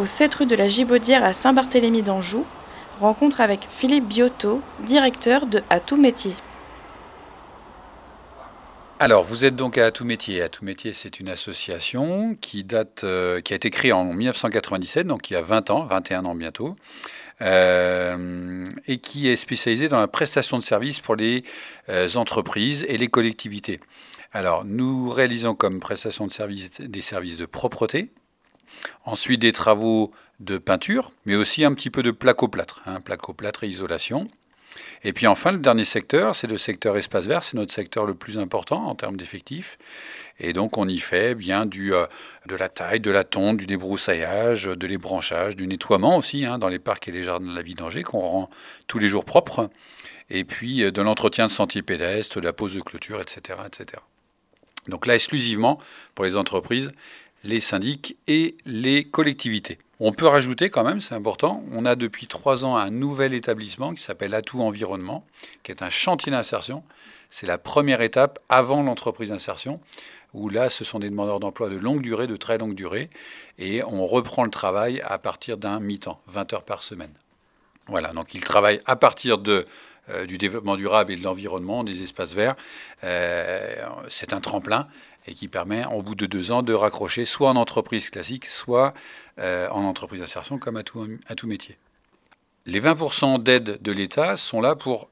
au 7 rue de la Gibaudière à Saint-Barthélemy d'Anjou. Rencontre avec Philippe Biotto, directeur de À tout métier. Alors, vous êtes donc à Atout Métier. Atout Métier, c'est une association qui date, euh, qui a été créée en 1997, donc il y a 20 ans, 21 ans bientôt, euh, et qui est spécialisée dans la prestation de services pour les euh, entreprises et les collectivités. Alors, nous réalisons comme prestation de services des services de propreté, ensuite des travaux de peinture, mais aussi un petit peu de placo-plâtre, hein, placo-plâtre et isolation. Et puis enfin, le dernier secteur, c'est le secteur espace vert. C'est notre secteur le plus important en termes d'effectifs. Et donc, on y fait bien du, euh, de la taille, de la tonte, du débroussaillage, de l'ébranchage, du nettoiement aussi hein, dans les parcs et les jardins de la vie d'Angers qu'on rend tous les jours propres. Et puis euh, de l'entretien de sentiers pédestres, de la pose de clôture, etc., etc. Donc là, exclusivement pour les entreprises, les syndics et les collectivités. On peut rajouter quand même, c'est important, on a depuis trois ans un nouvel établissement qui s'appelle Atout Environnement, qui est un chantier d'insertion. C'est la première étape avant l'entreprise d'insertion, où là, ce sont des demandeurs d'emploi de longue durée, de très longue durée, et on reprend le travail à partir d'un mi-temps, 20 heures par semaine. Voilà, donc ils travaillent à partir de, euh, du développement durable et de l'environnement, des espaces verts. Euh, c'est un tremplin et qui permet, au bout de deux ans, de raccrocher soit en entreprise classique, soit euh, en entreprise d'insertion, comme à tout, métier. Les 20% d'aide de l'État sont là pour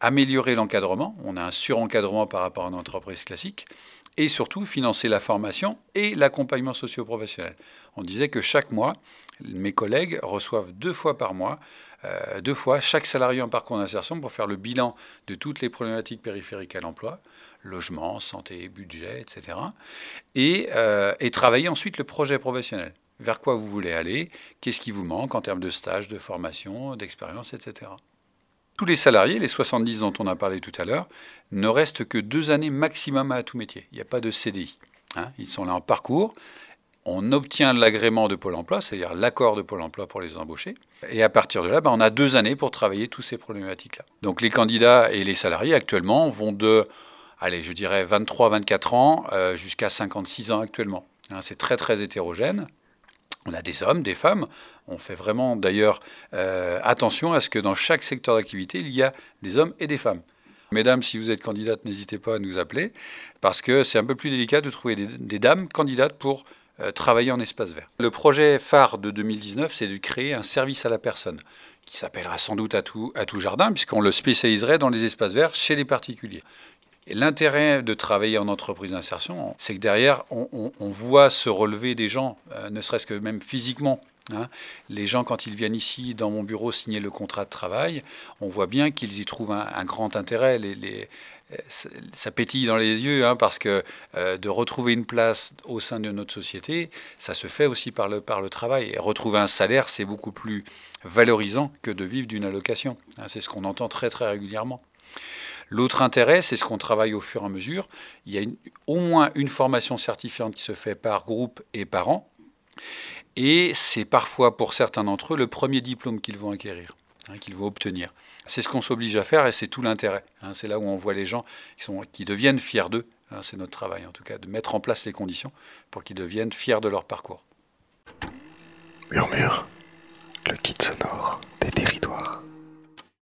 améliorer l'encadrement. On a un surencadrement par rapport à une entreprise classique. Et surtout, financer la formation et l'accompagnement socio-professionnel. On disait que chaque mois, mes collègues reçoivent deux fois par mois euh, deux fois chaque salarié en parcours d'insertion pour faire le bilan de toutes les problématiques périphériques à l'emploi, logement, santé, budget, etc. Et, euh, et travailler ensuite le projet professionnel. Vers quoi vous voulez aller Qu'est-ce qui vous manque en termes de stage, de formation, d'expérience, etc. Tous les salariés, les 70 dont on a parlé tout à l'heure, ne restent que deux années maximum à tout métier. Il n'y a pas de CDI. Hein. Ils sont là en parcours on obtient l'agrément de Pôle emploi, c'est-à-dire l'accord de Pôle emploi pour les embaucher. Et à partir de là, ben, on a deux années pour travailler toutes ces problématiques-là. Donc les candidats et les salariés actuellement vont de, allez, je dirais 23-24 ans euh, jusqu'à 56 ans actuellement. Hein, c'est très très hétérogène. On a des hommes, des femmes. On fait vraiment d'ailleurs euh, attention à ce que dans chaque secteur d'activité, il y a des hommes et des femmes. Mesdames, si vous êtes candidate, n'hésitez pas à nous appeler, parce que c'est un peu plus délicat de trouver des dames candidates pour travailler en espace vert. Le projet phare de 2019, c'est de créer un service à la personne qui s'appellera sans doute à tout, jardin, puisqu'on le spécialiserait dans les espaces verts chez les particuliers. L'intérêt de travailler en entreprise d'insertion, c'est que derrière, on, voit se relever des gens, euh, ne serait-ce que même physiquement. Hein. Les gens, quand ils viennent ici, dans mon bureau, signer le contrat de travail, on voit bien qu'ils y trouvent un, grand intérêt. Ça pétille dans les yeux, hein, parce que euh, de retrouver une place au sein de notre société, ça se fait aussi par le, travail. Et retrouver un salaire, c'est beaucoup plus valorisant que de vivre d'une allocation. Hein, c'est ce qu'on entend très très régulièrement. L'autre intérêt, c'est ce qu'on travaille au fur et à mesure. Il y a au moins une formation certifiante qui se fait par groupe et par an. Et c'est parfois, pour certains d'entre eux, le premier diplôme qu'ils vont acquérir. Hein, qu'il qu'il obtenir. C'est ce qu'on s'oblige à faire et c'est tout l'intérêt. Hein. c'est là où on voit les gens qui deviennent fiers d'eux. Hein. c'est notre travail en tout cas, de mettre en place les conditions pour qu'ils deviennent fiers de leur parcours. Murmure, le kit sonore des territoires.